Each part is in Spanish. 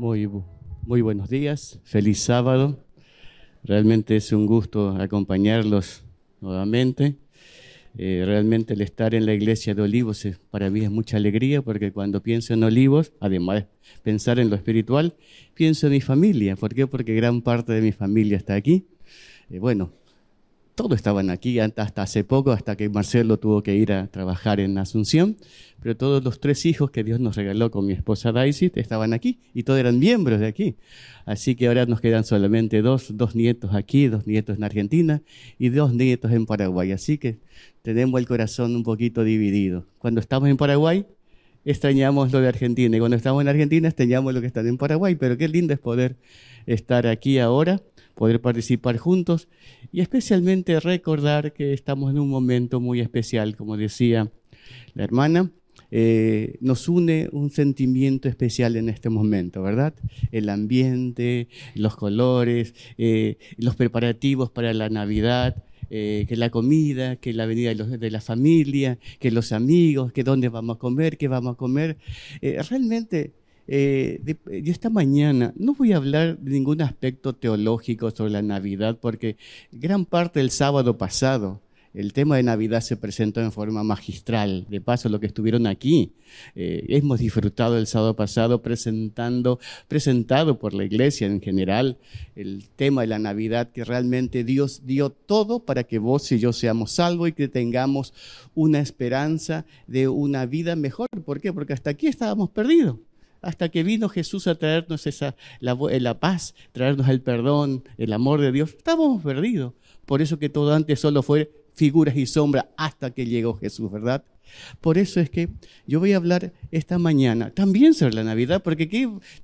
Muy, buenos días, feliz sábado. Realmente es un gusto acompañarlos nuevamente. Eh, realmente el estar en la iglesia de Olivos para mí es mucha alegría porque cuando pienso en Olivos, además de pensar en lo espiritual, pienso en mi familia. ¿Por qué? Porque gran parte de mi familia está aquí. Eh, bueno, todos estaban aquí hasta hace poco, hasta que Marcelo tuvo que ir a trabajar en Asunción, pero todos los tres hijos que Dios nos regaló con mi esposa Daisy estaban aquí y todos eran miembros de aquí. Así que ahora nos quedan solamente dos, dos nietos aquí, dos nietos en Argentina y dos nietos en Paraguay. Así que tenemos el corazón un poquito dividido. Cuando estamos en Paraguay, extrañamos lo de Argentina y cuando estamos en Argentina extrañamos lo que está en Paraguay, pero qué lindo es poder estar aquí ahora poder participar juntos y especialmente recordar que estamos en un momento muy especial, como decía la hermana. Eh, nos une un sentimiento especial en este momento, ¿verdad? El ambiente, los colores, eh, los preparativos para la Navidad, eh, que la comida, que la venida de, la familia, que los amigos, que dónde vamos a comer, qué vamos a comer. realmente eh, yo esta mañana no voy a hablar de ningún aspecto teológico sobre la Navidad, porque gran parte del sábado pasado el tema de Navidad se presentó en forma magistral. De paso, lo que estuvieron aquí, eh, hemos disfrutado el sábado pasado presentando, presentado por la iglesia en general, el tema de la Navidad, que realmente Dios dio todo para que vos y yo seamos salvos y que tengamos una esperanza de una vida mejor. ¿Por qué? Porque hasta aquí estábamos perdidos hasta que vino Jesús a traernos esa, la, la, paz, traernos el perdón, el amor de Dios. Estábamos perdidos. Por eso que todo antes solo fue figuras y sombras hasta que llegó Jesús, ¿verdad? Por eso es que yo voy a hablar esta mañana también sobre la Navidad, porque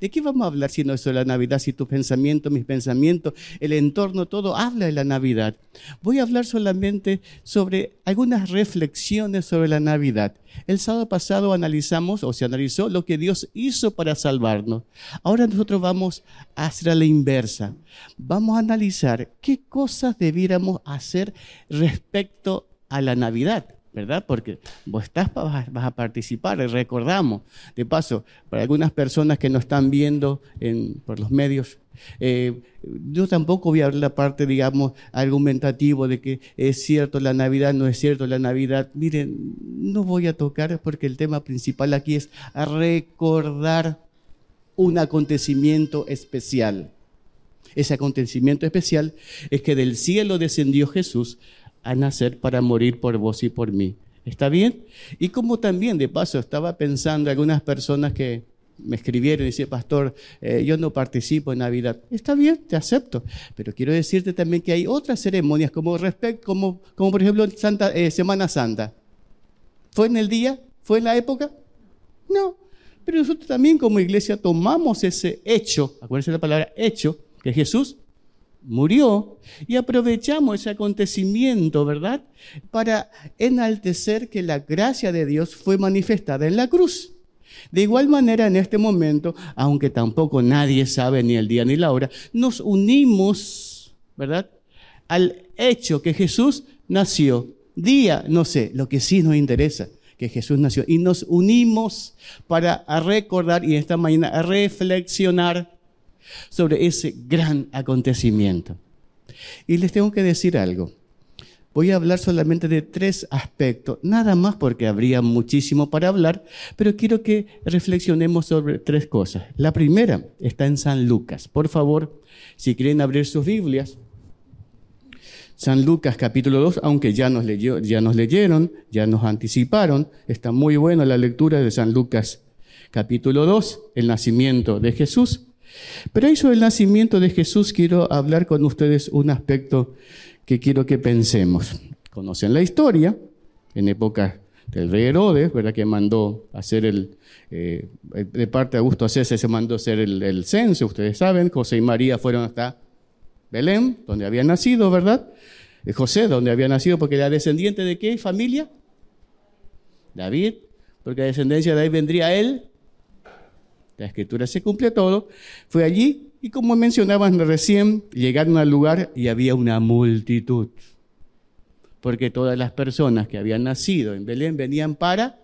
¿de qué vamos a hablar si no es sobre la Navidad? Si tu pensamiento, mis pensamientos, el entorno, todo habla de la Navidad. Voy a hablar solamente sobre algunas reflexiones sobre la Navidad. El sábado pasado analizamos o se analizó lo que Dios hizo para salvarnos. Ahora nosotros vamos a hacer a la inversa. Vamos a analizar qué cosas debiéramos hacer respecto a la Navidad. ¿Verdad? Porque vos estás, vas, a participar, recordamos. De paso, para algunas personas que nos están viendo por los medios, eh, yo tampoco voy a hablar la parte, digamos, argumentativo de que es cierto la Navidad, no es cierto la Navidad. Miren, no voy a tocar porque el tema principal aquí es recordar un acontecimiento especial. Ese acontecimiento especial es que del cielo descendió Jesús a nacer para morir por vos y por mí. ¿Está bien? Y como también, de paso, estaba pensando algunas personas que me escribieron y decían, pastor, eh, yo no participo en Navidad. Está bien, te acepto. Pero quiero decirte también que hay otras ceremonias, como, respect, como, como por ejemplo eh, Semana Santa. ¿Fue en el día? ¿Fue en la época? No. Pero nosotros también como iglesia tomamos ese hecho, acuérdense la palabra hecho, que Jesús murió y aprovechamos ese acontecimiento, ¿verdad? Para enaltecer que la gracia de Dios fue manifestada en la cruz. De igual manera, en este momento, aunque tampoco nadie sabe ni el día ni la hora, nos unimos, ¿verdad? Al hecho que Jesús nació. Día, no sé, lo que sí nos interesa, que Jesús nació. Y nos unimos para recordar y esta mañana reflexionar sobre ese gran acontecimiento. Y les tengo que decir algo. Voy a hablar solamente de tres aspectos, nada más porque habría muchísimo para hablar, pero quiero que reflexionemos sobre tres cosas. La primera está en San Lucas. Por favor, si quieren abrir sus Biblias, San Lucas capítulo 2, aunque ya nos, leyó, ya nos leyeron, ya nos anticiparon, está muy buena la lectura de San Lucas capítulo 2, el nacimiento de Jesús. Pero ahí sobre el nacimiento de Jesús quiero hablar con ustedes un aspecto que quiero que pensemos. Conocen la historia, en época del rey Herodes, ¿verdad? Que mandó hacer el, eh, de parte de Augusto César se mandó hacer el, el, censo, ustedes saben, José y María fueron hasta Belén, donde había nacido, ¿verdad? José, donde había nacido, porque era descendiente de qué familia? David, porque la descendencia de ahí vendría él, la escritura se cumple todo, fue allí y como mencionaban recién, llegaron al lugar y había una multitud. Porque todas las personas que habían nacido en Belén venían para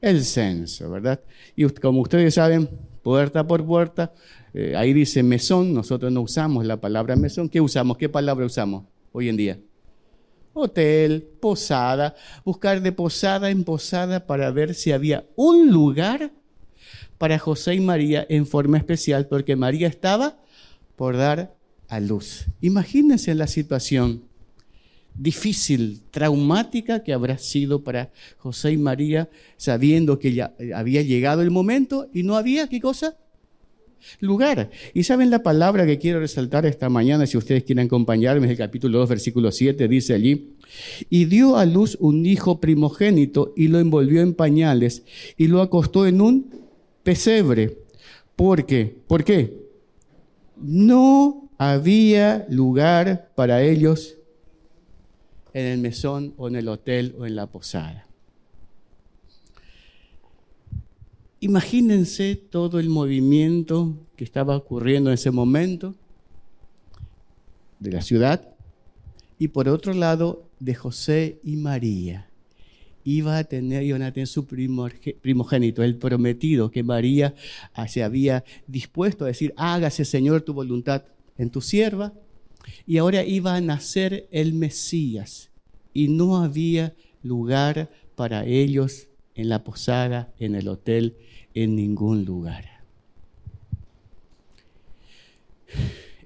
el censo, ¿verdad? Y como ustedes saben, puerta por puerta. Eh, ahí dice mesón, nosotros no usamos la palabra mesón. ¿Qué usamos? ¿Qué palabra usamos hoy en día? Hotel, posada, buscar de posada en posada para ver si había un lugar para José y María en forma especial, porque María estaba por dar a luz. Imagínense la situación difícil, traumática que habrá sido para José y María, sabiendo que ya había llegado el momento y no había, ¿qué cosa? Lugar. Y saben la palabra que quiero resaltar esta mañana, si ustedes quieren acompañarme, es el capítulo 2, versículo 7, dice allí, y dio a luz un hijo primogénito y lo envolvió en pañales y lo acostó en un pesebre. ¿Por qué? ¿Por qué? No había lugar para ellos en el mesón o en el hotel o en la posada. Imagínense todo el movimiento que estaba ocurriendo en ese momento de la ciudad y por otro lado de José y María. Iba a tener, tener su primogénito, el prometido que María se había dispuesto a decir, hágase Señor tu voluntad en tu sierva, y ahora iba a nacer el Mesías y no había lugar para ellos en la posada, en el hotel, en ningún lugar.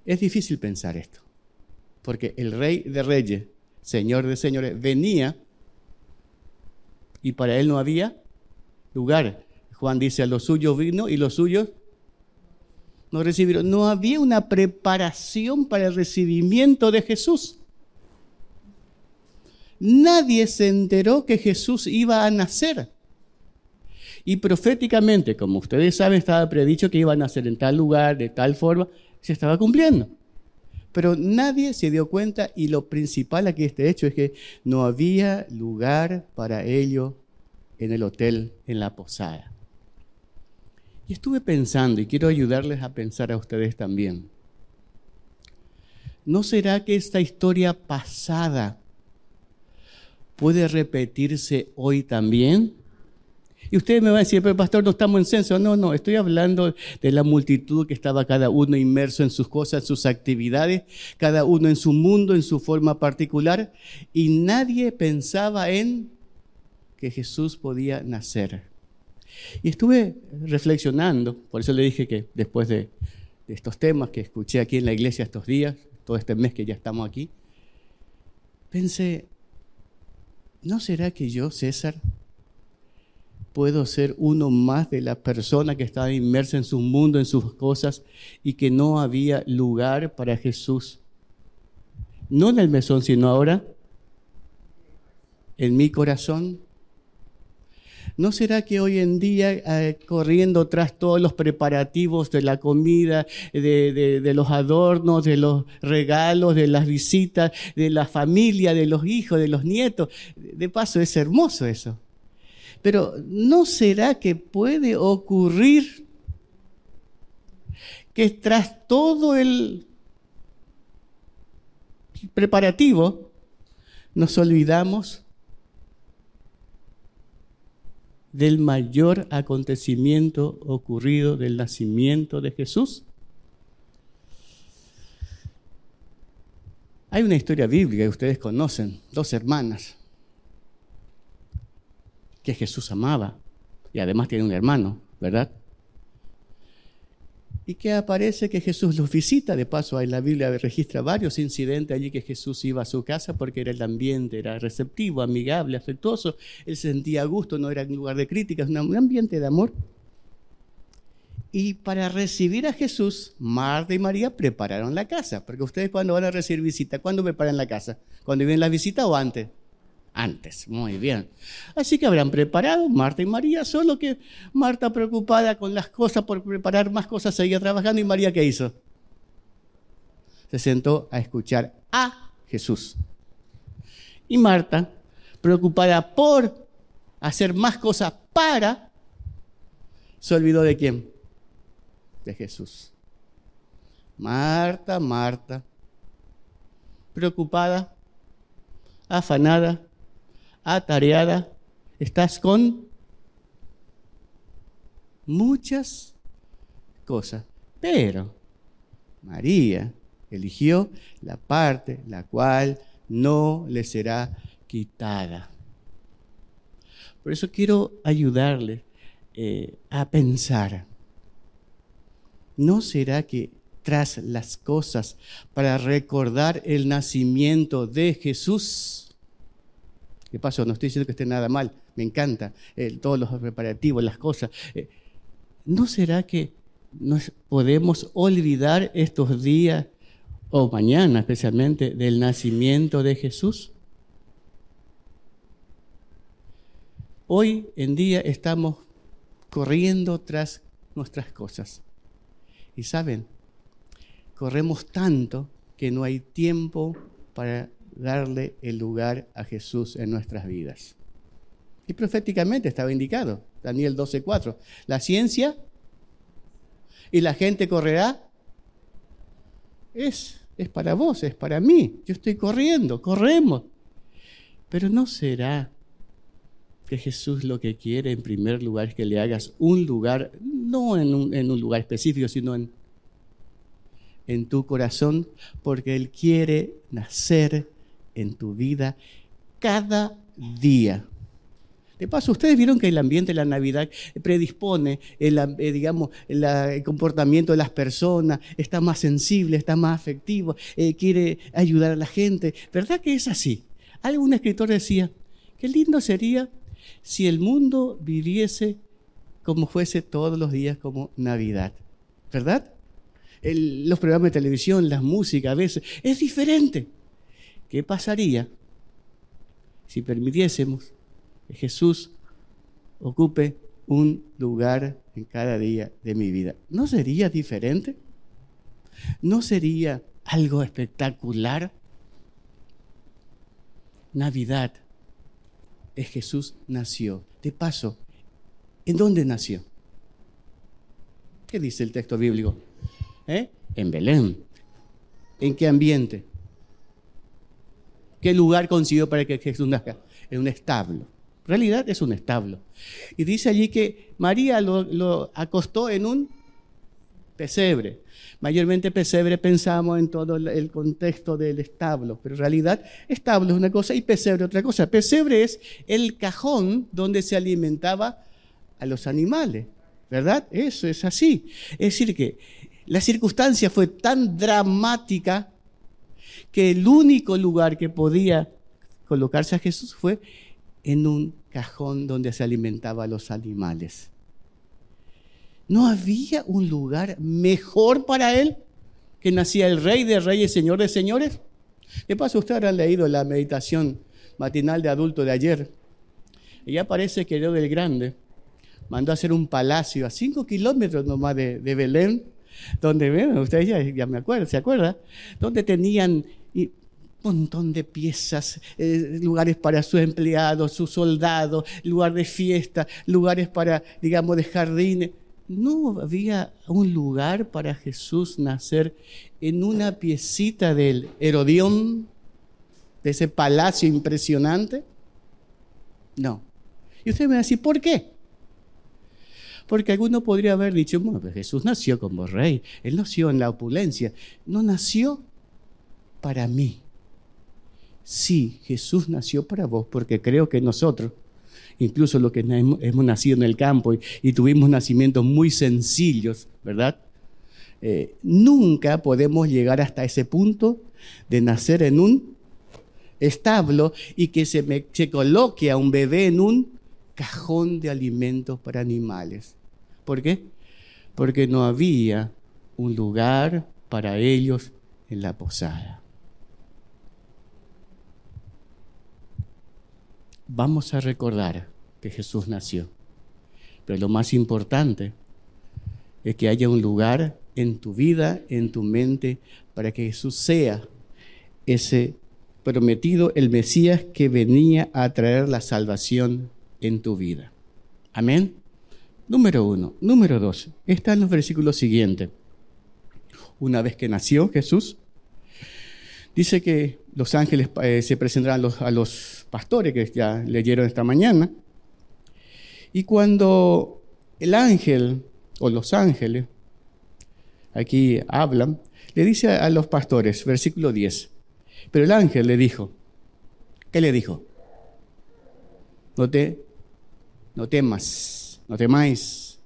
Es difícil pensar esto, porque el rey de reyes, señor de señores, venía y para él no había lugar. Juan dice, a los suyos vino y los suyos no recibieron. No había una preparación para el recibimiento de Jesús. Nadie se enteró que Jesús iba a nacer. Y proféticamente, como ustedes saben, estaba predicho que iba a nacer en tal lugar, de tal forma, se estaba cumpliendo. Pero nadie se dio cuenta y lo principal aquí este hecho es que no había lugar para ello en el hotel, en la posada. Y estuve pensando, y quiero ayudarles a pensar a ustedes también. ¿No será que esta historia pasada puede repetirse hoy también? Y ustedes me van a decir, pero pastor, no estamos en censo. No, no, estoy hablando de la multitud que estaba cada uno inmerso en sus cosas, sus actividades, cada uno en su mundo, en su forma particular, y nadie pensaba en que Jesús podía nacer. Y estuve reflexionando, por eso le dije que después de, estos temas que escuché aquí en la iglesia estos días, todo este mes que ya estamos aquí, pensé, ¿no será que yo, César, puedo ser uno más de las personas que estaba inmersa en su mundo, en sus cosas, y que no había lugar para Jesús? No en el mesón, sino ahora en mi corazón. ¿No será que hoy en día, eh, corriendo tras todos los preparativos de la comida, de, los adornos, de los regalos, de las visitas, de la familia, de los hijos, de los nietos, de paso es hermoso eso? Pero ¿no será que puede ocurrir que tras todo el preparativo nos olvidamos del mayor acontecimiento ocurrido del nacimiento de Jesús? Hay una historia bíblica que ustedes conocen, dos hermanas, que Jesús amaba y además tiene un hermano, ¿verdad? y que aparece que Jesús los visita. De paso, en la Biblia registra varios incidentes allí que Jesús iba a su casa porque era el ambiente, era receptivo, amigable, afectuoso. Él sentía gusto, no era un lugar de críticas, un ambiente de amor. Y para recibir a Jesús, Marta y María prepararon la casa. Porque ustedes cuando van a recibir visita, ¿cuándo preparan la casa? ¿Cuando vienen la visita o antes? Antes. Muy bien. Así que habrán preparado Marta y María, solo que Marta preocupada con las cosas por preparar más cosas seguía trabajando y María ¿qué hizo? Se sentó a escuchar a Jesús. Y Marta, preocupada por hacer más cosas para, se olvidó de quién? De Jesús. Marta, Marta, preocupada, afanada, atareada, estás con muchas cosas. Pero María eligió la parte la cual no le será quitada. Por eso quiero ayudarle eh, a pensar. ¿No será que tras las cosas para recordar el nacimiento de Jesús? ¿Qué pasó? No estoy diciendo que esté nada mal, me encanta eh, todos los preparativos, las cosas. Eh, ¿No será que nos podemos olvidar estos días o mañana especialmente del nacimiento de Jesús? Hoy en día estamos corriendo tras nuestras cosas. Y saben, corremos tanto que no hay tiempo para darle el lugar a Jesús en nuestras vidas. Y proféticamente estaba indicado, Daniel 12:4, la ciencia y la gente correrá. Es, es para vos, es para mí. Yo estoy corriendo, corremos. Pero no será que Jesús lo que quiere en primer lugar es que le hagas un lugar, no en un, lugar específico, sino en, en tu corazón, porque Él quiere nacer en tu vida cada día. De paso, ustedes vieron que el ambiente de la Navidad predispone el, eh, digamos, el comportamiento de las personas, está más sensible, está más afectivo, eh, quiere ayudar a la gente. ¿Verdad que es así? Algún escritor decía, qué lindo sería si el mundo viviese como fuese todos los días como Navidad, ¿verdad? los programas de televisión, la música a veces, es diferente. ¿Qué pasaría si permitiésemos que Jesús ocupe un lugar en cada día de mi vida? ¿No sería diferente? ¿No sería algo espectacular? Navidad es Jesús nació. De paso, ¿en dónde nació? ¿Qué dice el texto bíblico? ¿Eh? En Belén. ¿En qué ambiente? ¿Qué lugar consiguió para que Jesús nazca? En un establo. En realidad es un establo. Y dice allí que María lo, acostó en un pesebre. Mayormente pesebre pensamos en todo el contexto del establo, pero en realidad establo es una cosa y pesebre otra cosa. Pesebre es el cajón donde se alimentaba a los animales, ¿verdad? Eso es así. Es decir, que la circunstancia fue tan dramática que el único lugar que podía colocarse a Jesús fue en un cajón donde se alimentaba a los animales. ¿No había un lugar mejor para él que nacía el rey de reyes, señor de señores? De paso, ustedes habrán leído la meditación matinal de adulto de ayer. Y ya parece que Dios del Grande mandó hacer un palacio a cinco kilómetros nomás de, Belén, donde, ven, ustedes ya, me acuerdan, ¿se acuerdan? Donde tenían un montón de piezas, eh, lugares para sus empleados, sus soldados, lugar de fiesta, lugares para, digamos, de jardines no había un lugar para Jesús nacer en una piecita del Herodión, de ese palacio impresionante. No. Y usted me va a decir, ¿por qué? Porque alguno podría haber dicho, bueno, pues Jesús nació como rey, él nació en la opulencia, no nació para mí. Sí, Jesús nació para vos, porque creo que nosotros incluso los que hemos, nacido en el campo y, tuvimos nacimientos muy sencillos, ¿verdad? Eh, nunca podemos llegar hasta ese punto de nacer en un establo y que se, se coloque a un bebé en un cajón de alimentos para animales. ¿Por qué? Porque no había un lugar para ellos en la posada. vamos a recordar que Jesús nació. Pero lo más importante es que haya un lugar en tu vida, en tu mente, para que Jesús sea ese prometido, el Mesías que venía a traer la salvación en tu vida. Amén. Número uno. Número dos. Está en los versículos siguientes. Una vez que nació Jesús, dice que los ángeles eh, se presentarán a los, pastores que ya leyeron esta mañana. Y cuando el ángel o los ángeles aquí hablan, le dice a los pastores, versículo 10, pero el ángel le dijo, ¿qué le dijo? No te, no temas, no temáis.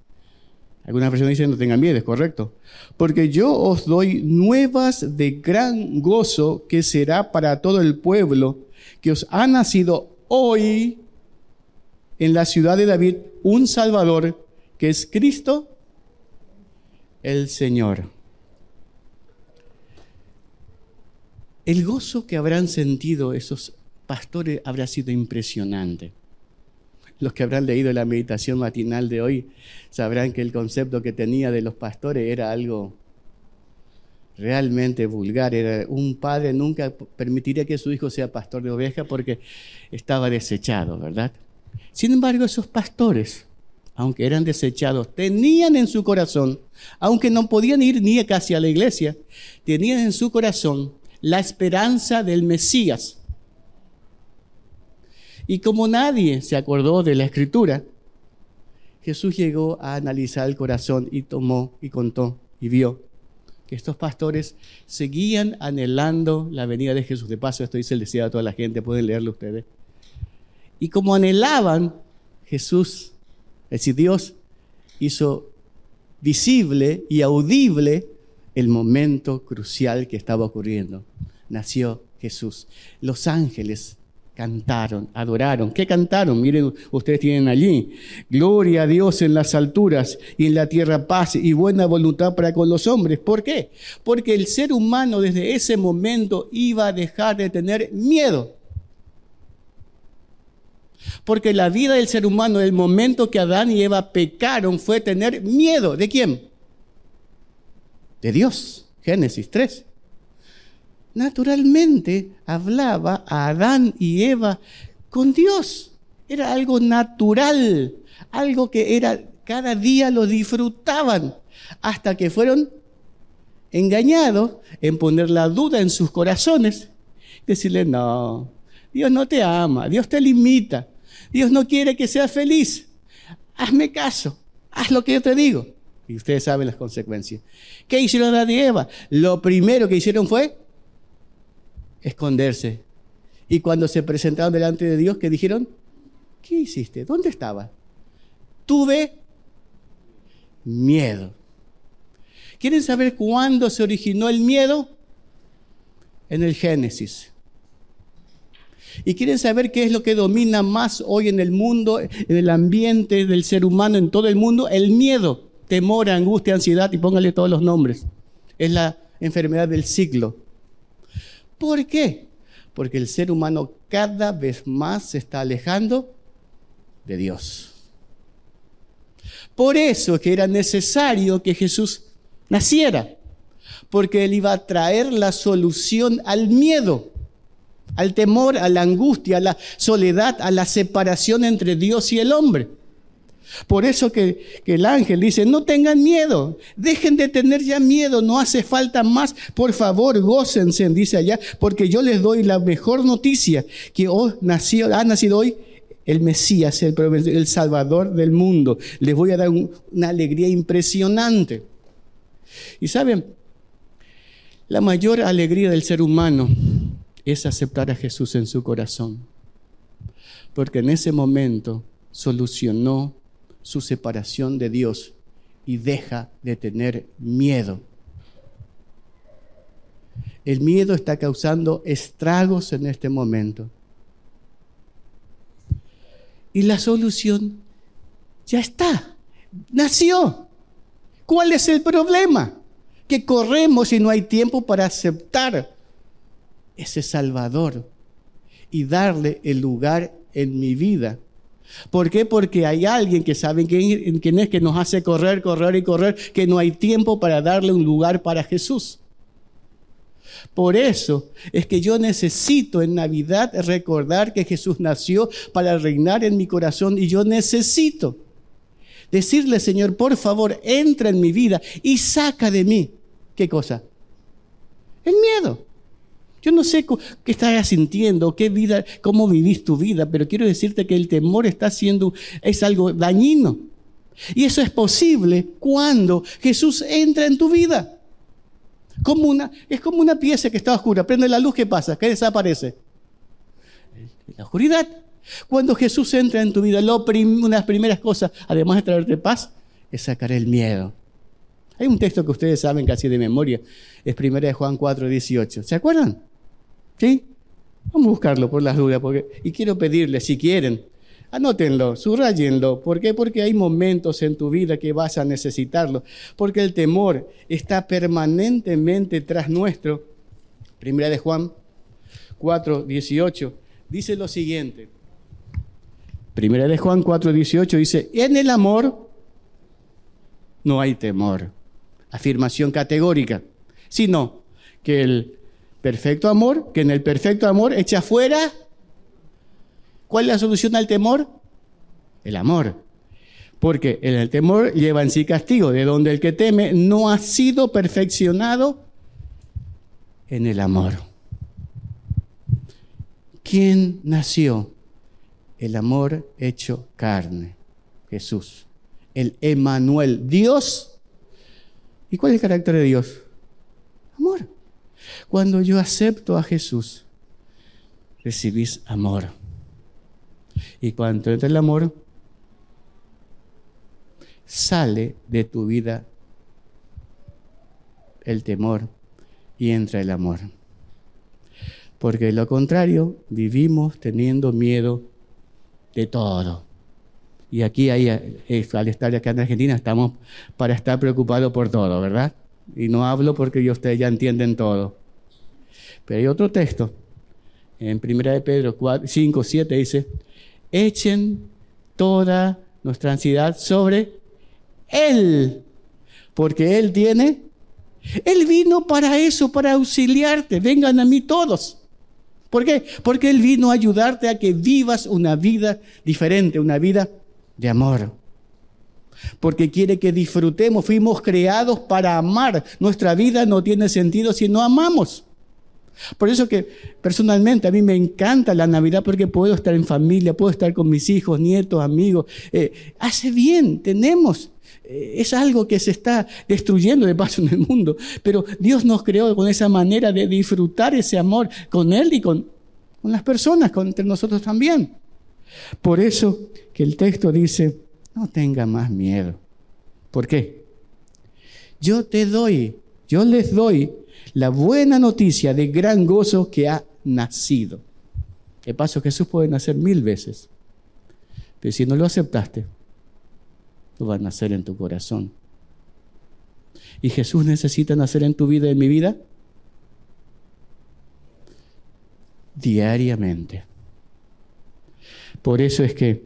Algunas personas dicen no tengan miedo, es correcto. Porque yo os doy nuevas de gran gozo que será para todo el pueblo, que os ha nacido hoy en la ciudad de David un Salvador, que es Cristo el Señor. El gozo que habrán sentido esos pastores habrá sido impresionante. Los que habrán leído la meditación matinal de hoy sabrán que el concepto que tenía de los pastores era algo realmente vulgar. Era un padre nunca permitiría que su hijo sea pastor de oveja porque estaba desechado, ¿verdad? Sin embargo, esos pastores, aunque eran desechados, tenían en su corazón, aunque no podían ir ni casi a la iglesia, tenían en su corazón la esperanza del Mesías. Y como nadie se acordó de la escritura, Jesús llegó a analizar el corazón y tomó y contó y vio que estos pastores seguían anhelando la venida de Jesús. De paso, esto dice el deseo a toda la gente, pueden leerlo ustedes. Y como anhelaban, Jesús, es decir, Dios hizo visible y audible el momento crucial que estaba ocurriendo. Nació Jesús. Los ángeles cantaron, adoraron. ¿Qué cantaron? Miren, ustedes tienen allí. Gloria a Dios en las alturas y en la tierra paz y buena voluntad para con los hombres. ¿Por qué? Porque el ser humano desde ese momento iba a dejar de tener miedo. Porque la vida del ser humano, el momento que Adán y Eva pecaron, fue tener miedo. ¿De quién? de Dios. Génesis 3. Naturalmente hablaba a Adán y Eva con Dios. Era algo natural, algo que era cada día lo disfrutaban hasta que fueron engañados en poner la duda en sus corazones. Decirle, no, Dios no te ama, Dios te limita, Dios no quiere que seas feliz. Hazme caso, haz lo que yo te digo. Y ustedes saben las consecuencias. ¿Qué hicieron Adán y Eva? Lo primero que hicieron fue esconderse. Y cuando se presentaron delante de Dios, ¿qué dijeron? ¿Qué hiciste? ¿Dónde estaba? Tuve miedo. ¿Quieren saber cuándo se originó el miedo? En el Génesis. ¿Y quieren saber qué es lo que domina más hoy en el mundo, en el ambiente del ser humano, en todo el mundo? El miedo temor, angustia, ansiedad y póngale todos los nombres. Es la enfermedad del siglo. ¿Por qué? Porque el ser humano cada vez más se está alejando de Dios. Por eso que era necesario que Jesús naciera, porque Él iba a traer la solución al miedo, al temor, a la angustia, a la soledad, a la separación entre Dios y el hombre. Por eso que, el ángel dice, no tengan miedo, dejen de tener ya miedo, no hace falta más, por favor, gócense, dice allá, porque yo les doy la mejor noticia, que nació, ha nacido hoy el Mesías, el, el Salvador del mundo. Les voy a dar una alegría impresionante. Y saben, la mayor alegría del ser humano es aceptar a Jesús en su corazón, porque en ese momento solucionó su separación de Dios y deja de tener miedo. El miedo está causando estragos en este momento. Y la solución ya está, nació. ¿Cuál es el problema? Que corremos y no hay tiempo para aceptar ese Salvador y darle el lugar en mi vida ¿Por qué? Porque hay alguien que sabe quién, quién es que nos hace correr, correr y correr, que no hay tiempo para darle un lugar para Jesús. Por eso es que yo necesito en Navidad recordar que Jesús nació para reinar en mi corazón y yo necesito decirle, Señor, por favor, entra en mi vida y saca de mí. ¿Qué cosa? El miedo. Yo no sé qué estás sintiendo, qué vida, cómo vivís tu vida, pero quiero decirte que el temor está siendo, es algo dañino. Y eso es posible cuando Jesús entra en tu vida. Como una, es como una pieza que está oscura. Prende la luz, ¿qué pasa? ¿Qué desaparece? La oscuridad. Cuando Jesús entra en tu vida, lo una de las primeras cosas, además de traerte paz, es sacar el miedo. Hay un texto que ustedes saben casi de memoria, es 1 de Juan 4, 18. ¿Se acuerdan? ¿Sí? Vamos a buscarlo por las dudas, porque, y quiero pedirles, si quieren, Anótenlo, subrayenlo. ¿Por qué? Porque hay momentos en tu vida que vas a necesitarlo. Porque el temor está permanentemente tras nuestro. Primera de Juan 4, 18. Dice lo siguiente. Primera de Juan 4, 18 dice, en el amor no hay temor. Afirmación categórica. Sino que el perfecto amor, que en el perfecto amor echa fuera ¿Cuál es la solución al temor? El amor. Porque en el temor lleva en sí castigo, de donde el que teme no ha sido perfeccionado en el amor. ¿Quién nació? El amor hecho carne, Jesús. El Emanuel, Dios. ¿Y cuál es el carácter de Dios? Amor. Cuando yo acepto a Jesús, recibís amor. Y cuando entra el amor, sale de tu vida el temor y entra el amor. Porque de lo contrario, vivimos teniendo miedo de todo. Y aquí, hay, eh, al estar acá en Argentina, estamos para estar preocupados por todo, ¿verdad? Y no hablo porque ustedes ya entienden todo. Pero hay otro texto, en 1 de Pedro 5, 7 dice, echen toda nuestra ansiedad sobre Él, porque Él tiene, Él vino para eso, para auxiliarte, vengan a mí todos. ¿Por qué? Porque Él vino a ayudarte a que vivas una vida diferente, una vida de amor. Porque quiere que disfrutemos, fuimos creados para amar. Nuestra vida no tiene sentido si no amamos. Por eso que personalmente a mí me encanta la Navidad porque puedo estar en familia, puedo estar con mis hijos, nietos, amigos. Eh, hace bien, tenemos. Eh, es algo que se está destruyendo de paso en el mundo. Pero Dios nos creó con esa manera de disfrutar ese amor con Él y con, con las personas, con, entre nosotros también. Por eso que el texto dice, no tenga más miedo. ¿Por qué? Yo te doy, yo les doy la buena noticia de gran gozo que ha nacido. De paso, Jesús puede nacer mil veces, pero si no lo aceptaste, no va a nacer en tu corazón. ¿Y Jesús necesita nacer en tu vida y en mi vida? Diariamente. Por eso es que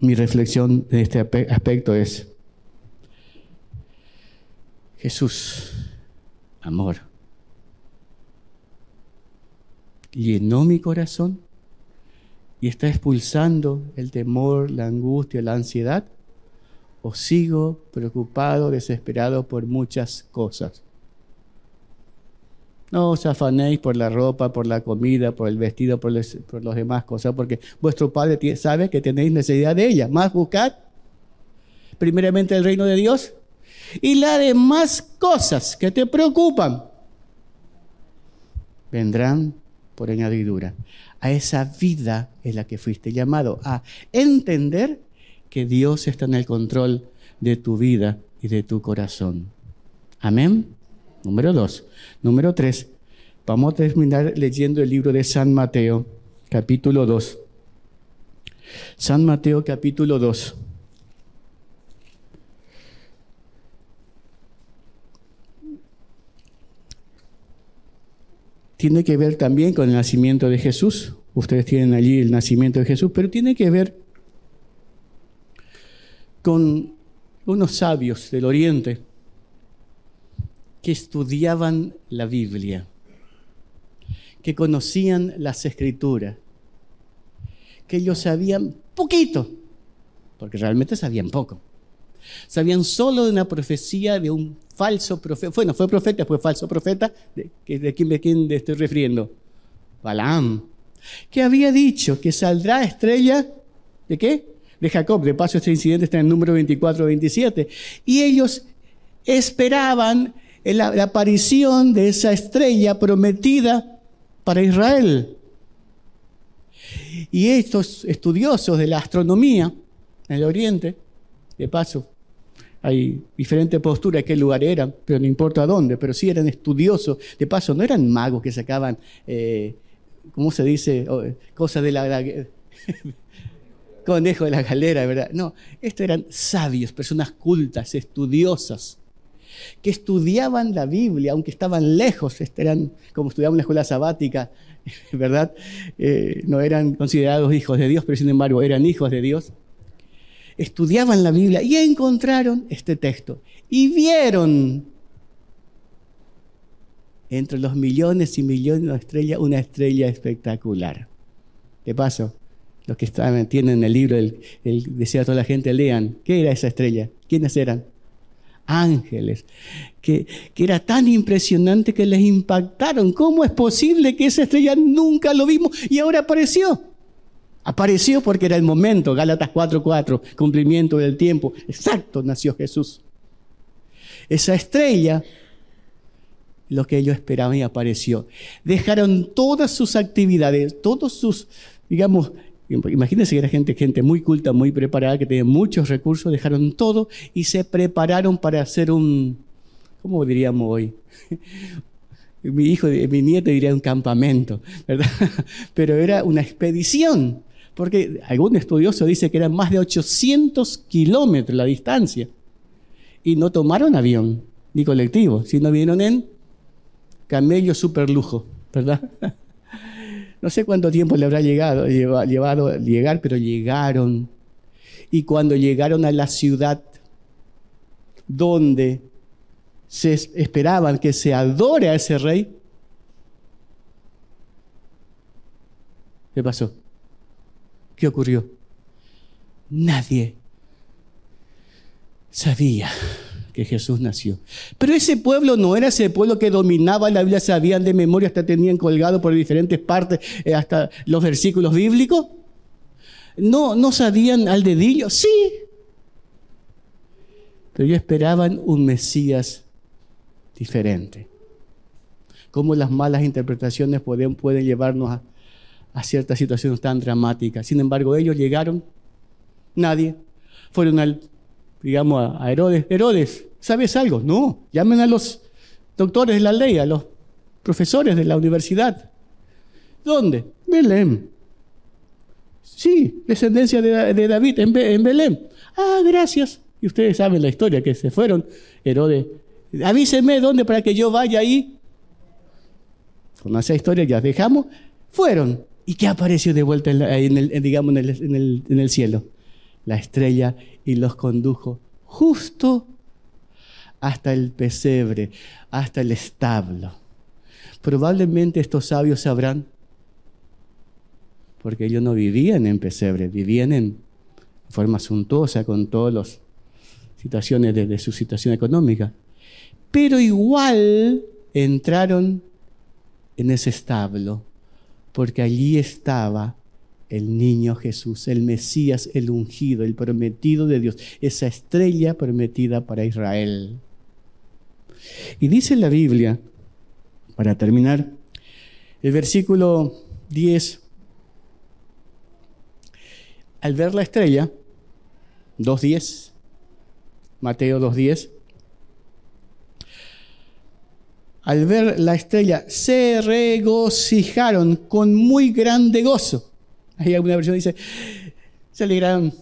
mi reflexión de este aspecto es, Jesús, amor. Llenó mi corazón y está expulsando el temor, la angustia, la ansiedad. ¿O sigo preocupado, desesperado por muchas cosas? No os afanéis por la ropa, por la comida, por el vestido, por los, por los demás cosas, porque vuestro Padre sabe que tenéis necesidad de ellas. Más buscad primeramente el reino de Dios y las demás cosas que te preocupan vendrán por añadidura. A esa vida es la que fuiste llamado, a entender que Dios está en el control de tu vida y de tu corazón. Amén. Número dos. Número tres. Vamos a terminar leyendo el libro de San Mateo, capítulo 2. San Mateo, capítulo 2. Tiene que ver también con el nacimiento de Jesús. Ustedes tienen allí el nacimiento de Jesús, pero tiene que ver con unos sabios del Oriente que estudiaban la Biblia, que conocían las escrituras, que ellos sabían poquito, porque realmente sabían poco. Sabían solo de una profecía de un falso profeta. Bueno, fue profeta, fue falso profeta. ¿De, quién, de estoy refiriendo? Balaam. Que había dicho que saldrá estrella. ¿De qué? De Jacob. De paso, este incidente está en el número 24-27. Y ellos esperaban la, la aparición de esa estrella prometida para Israel. Y estos estudiosos de la astronomía en el Oriente, de paso, hay diferentes posturas de qué lugar eran, pero no importa dónde, pero sí eran estudiosos. De paso, no eran magos que sacaban, eh, ¿cómo se dice? cosas de la, conejo de la galera, ¿verdad? No, estos eran sabios, personas cultas, estudiosas, que estudiaban la Biblia, aunque estaban lejos, eran como estudiaban en la escuela sabática, ¿verdad? Eh, no eran considerados hijos de Dios, pero sin embargo eran hijos de Dios estudiaban la Biblia y encontraron este texto y vieron entre los millones y millones de estrellas una estrella espectacular. ¿Qué pasó? Los que estaban, tienen el libro, el, deseo a toda la gente lean. ¿Qué era esa estrella? ¿Quiénes eran? Ángeles. Que, que era tan impresionante que les impactaron. ¿Cómo es posible que esa estrella nunca lo vimos y ahora apareció? Apareció porque era el momento, Gálatas 4:4, cumplimiento del tiempo. Exacto, nació Jesús. Esa estrella, lo que ellos esperaban y apareció. Dejaron todas sus actividades, todos sus, digamos, imagínense que era gente, gente muy culta, muy preparada, que tenía muchos recursos, dejaron todo y se prepararon para hacer un, ¿cómo diríamos hoy? mi hijo, mi nieto diría un campamento, ¿verdad? Pero era una expedición porque algún estudioso dice que eran más de 800 kilómetros la distancia. Y no tomaron avión ni colectivo, sino vinieron en camello super lujo, ¿verdad? No sé cuánto tiempo le habrá llegado, llevado llegar, pero llegaron. Y cuando llegaron a la ciudad donde se esperaban que se adore a ese rey, ¿qué pasó? ¿Qué ocurrió? Nadie sabía que Jesús nació. Pero ese pueblo no era ese pueblo que dominaba la Biblia, sabían de memoria, hasta tenían colgado por diferentes partes, eh, hasta los versículos bíblicos. No, no sabían al dedillo, sí. Pero ellos esperaban un Mesías diferente. Cómo las malas interpretaciones pueden, pueden llevarnos a, a ciertas situaciones tan dramáticas. Sin embargo, ellos llegaron, nadie, fueron al, digamos, a Herodes. Herodes, ¿sabes algo? No, llamen a los doctores de la ley, a los profesores de la universidad. ¿Dónde? Belén. Sí, descendencia de, David en, Belén. Ah, gracias. Y ustedes saben la historia, que se fueron. Herodes, avíseme dónde para que yo vaya ahí. Con esa historia ya dejamos. Fueron. ¿Y qué apareció de vuelta en, el, digamos, en el, en el cielo? La estrella y los condujo justo hasta el pesebre, hasta el establo. Probablemente estos sabios sabrán, porque ellos no vivían en pesebre, vivían en forma suntuosa con todas las situaciones de, de su situación económica. Pero igual entraron en ese establo porque allí estaba el niño Jesús, el Mesías, el ungido, el prometido de Dios, esa estrella prometida para Israel. Y dice la Biblia, para terminar, el versículo 10, al ver la estrella, 2.10, Mateo 2.10, al ver la estrella, se regocijaron con muy grande gozo. Hay alguna versión dice, se alegraron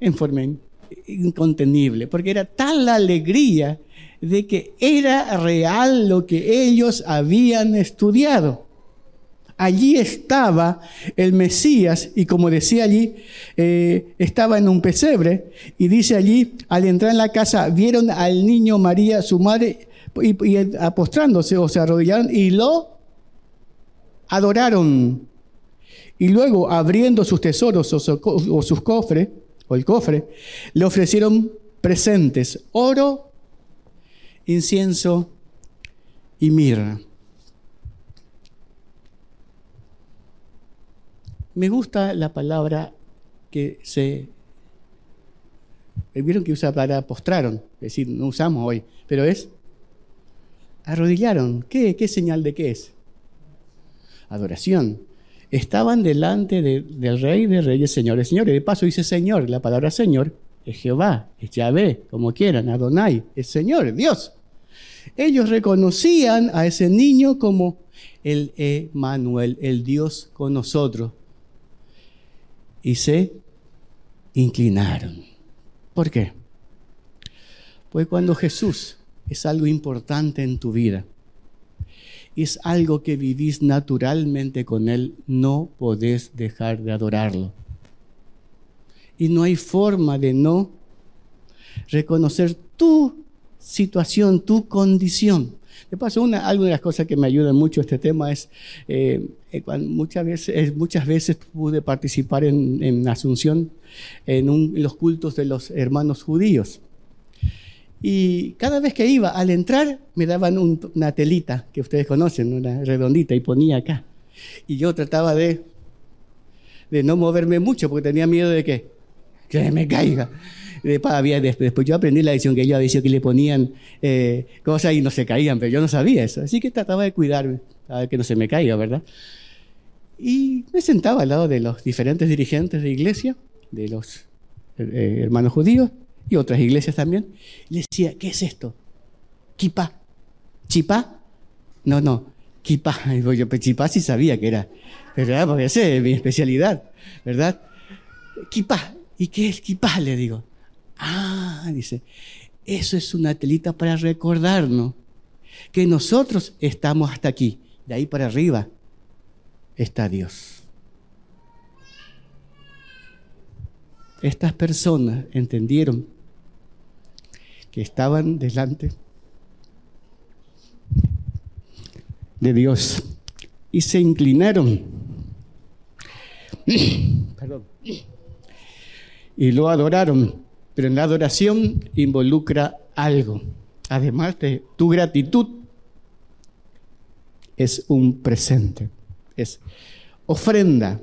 en forma incontenible, porque era tal la alegría de que era real lo que ellos habían estudiado. Allí estaba el Mesías y como decía allí, eh, estaba en un pesebre y dice allí, al entrar en la casa, vieron al niño María, su madre, y, apostrándose o se arrodillaron y lo adoraron. Y luego, abriendo sus tesoros o, sus cofres, o el cofre, le ofrecieron presentes, oro, incienso y mirra. Me gusta la palabra que se... Vieron que usa para postraron, es decir, no usamos hoy, pero es arrodillaron. ¿Qué? ¿Qué señal de qué es? Adoración. Estaban delante del Rey de Reyes, Señores, Señores. De paso dice Señor. La palabra Señor es Jehová, es Yahvé, como quieran, Adonai, es Señor, Dios. Ellos reconocían a ese niño como el Emanuel, el Dios con nosotros. Y se inclinaron. ¿Por qué? Pues cuando Jesús es algo importante en tu vida, es algo que vivís naturalmente con Él, no podés dejar de adorarlo. Y no hay forma de no reconocer tu situación, tu condición. De paso, una, alguna de las cosas que me ayudan mucho este tema es, eh, eh, muchas, veces, muchas veces pude participar en, Asunción en, los cultos de los hermanos judíos. Y cada vez que iba, al entrar, me daban una telita que ustedes conocen, una redondita, y ponía acá. Y yo trataba de, de no moverme mucho porque tenía miedo de que, que me caiga. Después, había, después yo aprendí la edición que ellos había dicho que le ponían eh, cosas y no se caían, pero yo no sabía eso. Así que trataba de cuidarme, a que no se me caiga, ¿verdad? Y me sentaba al lado de los diferentes dirigentes de iglesia, de los eh, hermanos judíos y otras iglesias también. Le decía, ¿qué es esto? Kipa. ¿Chipá? No, no, kipa. Yo, chipá sí sabía que era, ¿verdad? Porque esa es mi especialidad, ¿verdad? Kipa. ¿Y qué es kipa? Le digo. Ah, dice, eso es una telita para recordarnos que nosotros estamos hasta aquí. De ahí para arriba está Dios. Estas personas entendieron que estaban delante de Dios y se inclinaron. Perdón. Y lo adoraron pero en la adoración involucra algo. Además de tu gratitud, es un presente, es ofrenda.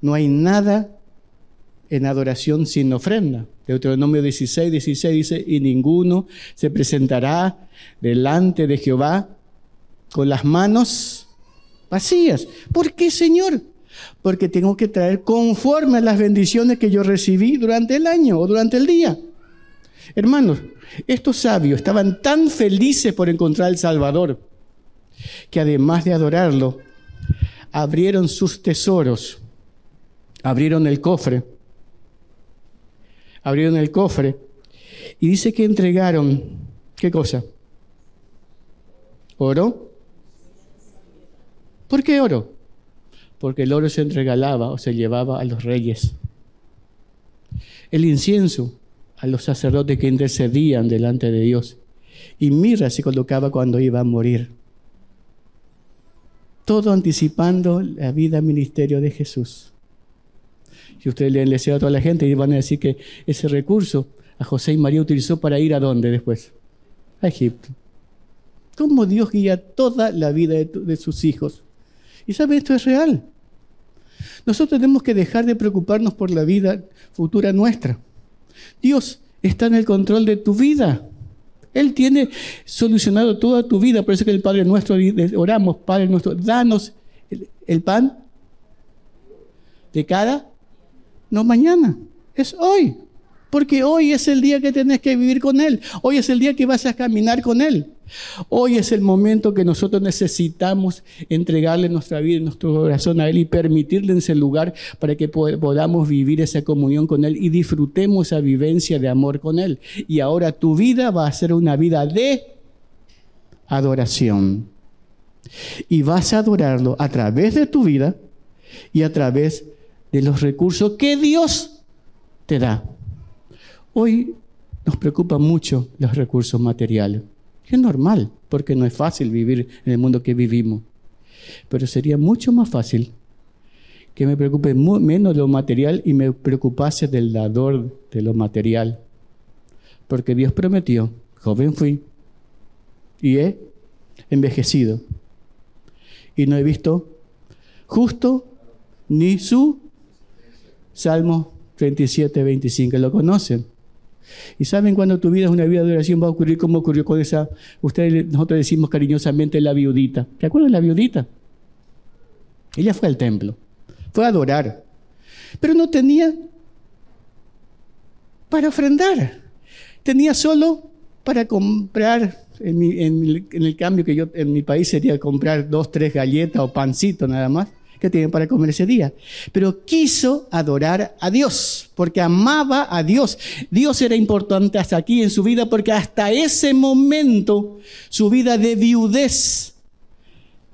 No hay nada en adoración sin ofrenda. Deuteronomio 16, 16 dice, y ninguno se presentará delante de Jehová con las manos vacías. ¿Por qué, Señor? porque tengo que traer conforme a las bendiciones que yo recibí durante el año o durante el día. Hermanos, estos sabios estaban tan felices por encontrar al Salvador que además de adorarlo, abrieron sus tesoros, abrieron el cofre, abrieron el cofre y dice que entregaron, ¿qué cosa? ¿Oro? ¿Por qué oro? porque el oro se entregalaba o se llevaba a los reyes. El incienso a los sacerdotes que intercedían delante de Dios. Y mirra se colocaba cuando iba a morir. Todo anticipando la vida ministerio de Jesús. Si ustedes le han deseado a toda la gente y van a decir que ese recurso a José y María utilizó para ir a dónde después? A Egipto. ¿Cómo Dios guía toda la vida de, de sus hijos? Y sabe, esto es real. Nosotros tenemos que dejar de preocuparnos por la vida futura nuestra. Dios está en el control de tu vida. Él tiene solucionado toda tu vida. Por eso que el Padre nuestro oramos, Padre nuestro, danos el, el pan de cada, no mañana, es hoy. Porque hoy es el día que tienes que vivir con Él. Hoy es el día que vas a caminar con Él. Hoy es el momento que nosotros necesitamos entregarle nuestra vida y nuestro corazón a Él y permitirle en ese lugar para que podamos vivir esa comunión con Él y disfrutemos esa vivencia de amor con Él. Y ahora tu vida va a ser una vida de adoración. Y vas a adorarlo a través de tu vida y a través de los recursos que Dios te da. Hoy nos preocupan mucho los recursos materiales. Es normal, porque no es fácil vivir en el mundo que vivimos. Pero sería mucho más fácil que me preocupe menos de lo material y me preocupase del dador de lo material. Porque Dios prometió, joven fui y he envejecido. Y no he visto justo ni su Salmo 37, 25, lo conocen. Y saben cuando tu vida es una vida de oración va a ocurrir como ocurrió con esa, ustedes nosotros decimos cariñosamente la viudita. ¿Te acuerdas de la viudita? Ella fue al templo, fue a adorar, pero no tenía para ofrendar. Tenía solo para comprar, en, el cambio que yo en mi país sería comprar dos, tres galletas o pancito nada más que tienen para comer ese día. Pero quiso adorar a Dios, porque amaba a Dios. Dios era importante hasta aquí en su vida, porque hasta ese momento, su vida de viudez,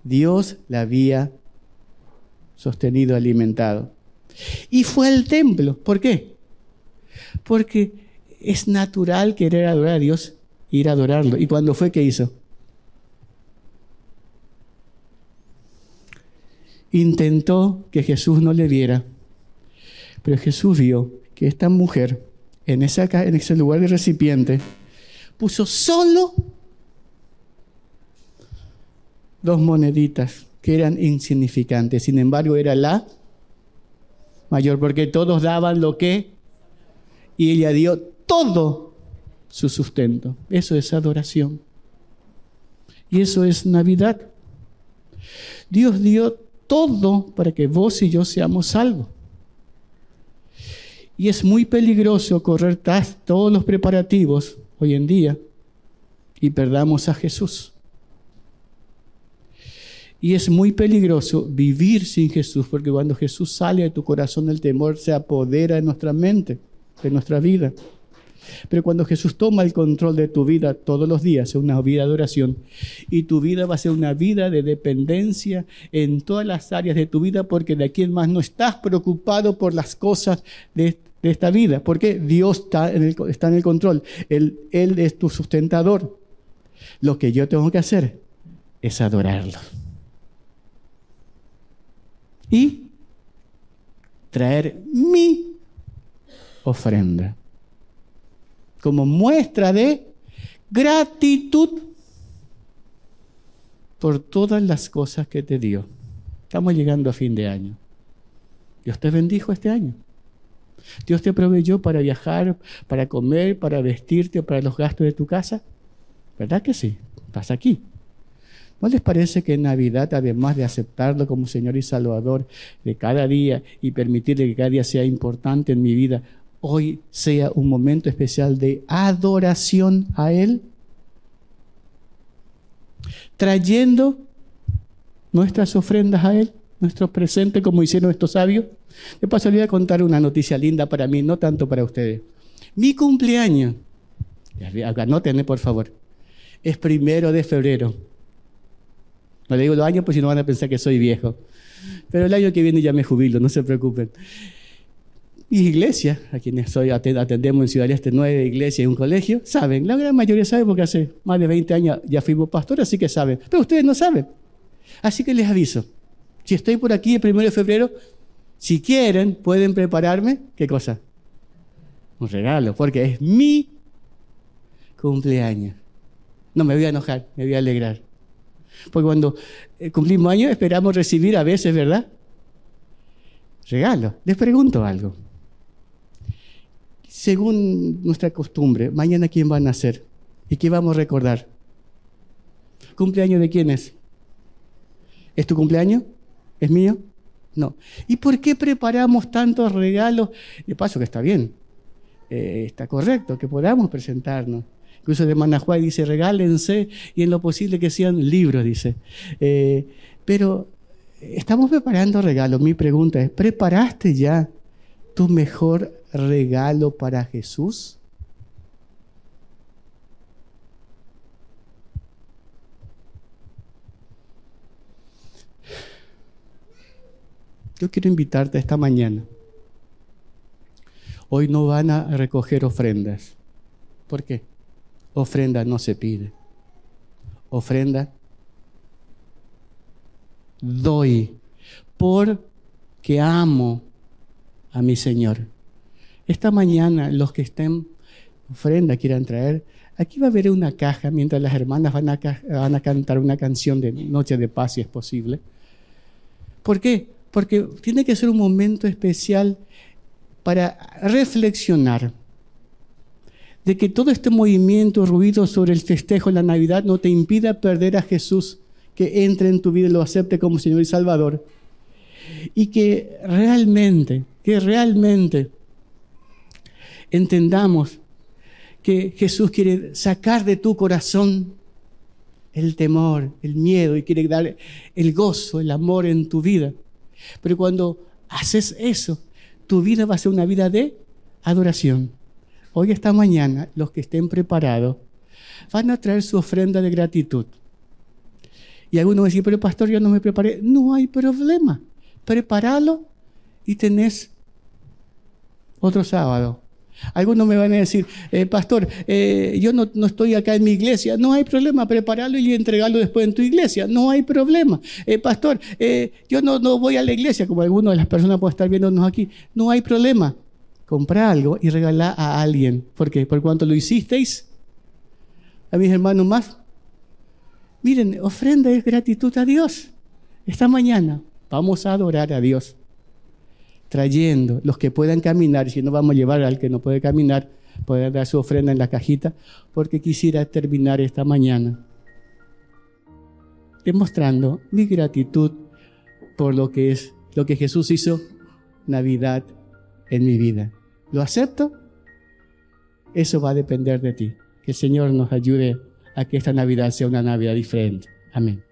Dios la había sostenido, alimentado. Y fue al templo. ¿Por qué? Porque es natural querer adorar a Dios, ir a adorarlo. ¿Y cuando fue que hizo? Intentó que Jesús no le viera, pero Jesús vio que esta mujer en, en ese lugar de recipiente puso solo dos moneditas que eran insignificantes. Sin embargo, era la mayor, porque todos daban lo que, y ella dio todo su sustento. Eso es adoración. Y eso es Navidad. Dios dio todo para que vos y yo seamos salvos. Y es muy peligroso correr tras todos los preparativos hoy en día y perdamos a Jesús. Y es muy peligroso vivir sin Jesús, porque cuando Jesús sale de tu corazón, el temor se apodera de nuestra mente, de nuestra vida. Pero cuando Jesús toma el control de tu vida todos los días, es una vida de oración, y tu vida va a ser una vida de dependencia en todas las áreas de tu vida, porque de aquí en más no estás preocupado por las cosas de, esta vida, porque Dios está en el, está en el control, él, él es tu sustentador. Lo que yo tengo que hacer es adorarlo. Y traer mi ofrenda como muestra de gratitud por todas las cosas que te dio. Estamos llegando a fin de año. Dios te bendijo este año. Dios te proveyó para viajar, para comer, para vestirte, para los gastos de tu casa. ¿Verdad que sí? Estás aquí. ¿No les parece que en Navidad, además de aceptarlo como Señor y Salvador de cada día y permitirle que cada día sea importante en mi vida, hoy sea un momento especial de adoración a Él, trayendo nuestras ofrendas a Él, nuestro presente, como hicieron estos sabios. De paso, le voy a contar una noticia linda para mí, no tanto para ustedes. Mi cumpleaños, anótenme por favor, es primero de febrero. No le digo los años, pues si no van a pensar que soy viejo. Pero el año que viene ya me jubilo, no se preocupen. Y iglesia, a quienes soy, atendemos en Ciudad Este nueve iglesias y un colegio, saben, la gran mayoría sabe porque hace más de 20 años ya fuimos pastor, así que saben. Pero ustedes no saben. Así que les aviso, si estoy por aquí el primero de febrero, si quieren, pueden prepararme, ¿qué cosa? Un regalo, porque es mi cumpleaños. No me voy a enojar, me voy a alegrar. Porque cuando eh, cumplimos años esperamos recibir a veces, ¿verdad? Regalo. Les pregunto algo según nuestra costumbre, mañana quién va a nacer y qué vamos a recordar. ¿Cumpleaños de quién es? ¿Es tu cumpleaños? ¿Es mío? No. ¿Y por qué preparamos tantos regalos? De paso que está bien, eh, está correcto que podamos presentarnos. Incluso de Manajuay dice, regálense y en lo posible que sean libros, dice. Eh, pero estamos preparando regalos. Mi pregunta es, ¿preparaste ya tu mejor regalo para Jesús? Yo quiero invitarte esta mañana. Hoy no van a recoger ofrendas. ¿Por qué? Ofrenda no se pide. Ofrenda doy porque amo a mi Señor. Esta mañana los que estén ofrenda quieran traer, aquí va a haber una caja mientras las hermanas van a, cantar una canción de Noche de Paz si es posible. ¿Por qué? Porque tiene que ser un momento especial para reflexionar de que todo este movimiento, ruido sobre el festejo en la Navidad no te impida perder a Jesús, que entre en tu vida y lo acepte como Señor y Salvador. Y que realmente, que realmente entendamos que Jesús quiere sacar de tu corazón el temor, el miedo y quiere dar el gozo, el amor en tu vida. Pero cuando haces eso, tu vida va a ser una vida de adoración. Hoy, esta mañana, los que estén preparados van a traer su ofrenda de gratitud. Y algunos decir, pero pastor, yo no me preparé. No hay problema. Prepáralo y tenés otro sábado algunos me van a decir, eh, pastor, eh, yo no, estoy acá en mi iglesia. No hay problema, prepararlo y entregarlo después en tu iglesia. No hay problema. Eh, pastor, yo no, no, voy a la iglesia, como algunas de las personas pueden estar viéndonos aquí. No hay problema. Compra algo y regala a alguien. ¿Por qué? Por cuanto lo hicisteis a mis hermanos más. Miren, ofrenda es gratitud a Dios. Esta mañana vamos a adorar a Dios trayendo los que puedan caminar, si no vamos a llevar al que no puede caminar, poder dar su ofrenda en la cajita, porque quisiera terminar esta mañana demostrando mi gratitud por lo que es lo que Jesús hizo Navidad en mi vida. ¿Lo acepto? Eso va a depender de ti. Que el Señor nos ayude a que esta Navidad sea una Navidad diferente. Amén.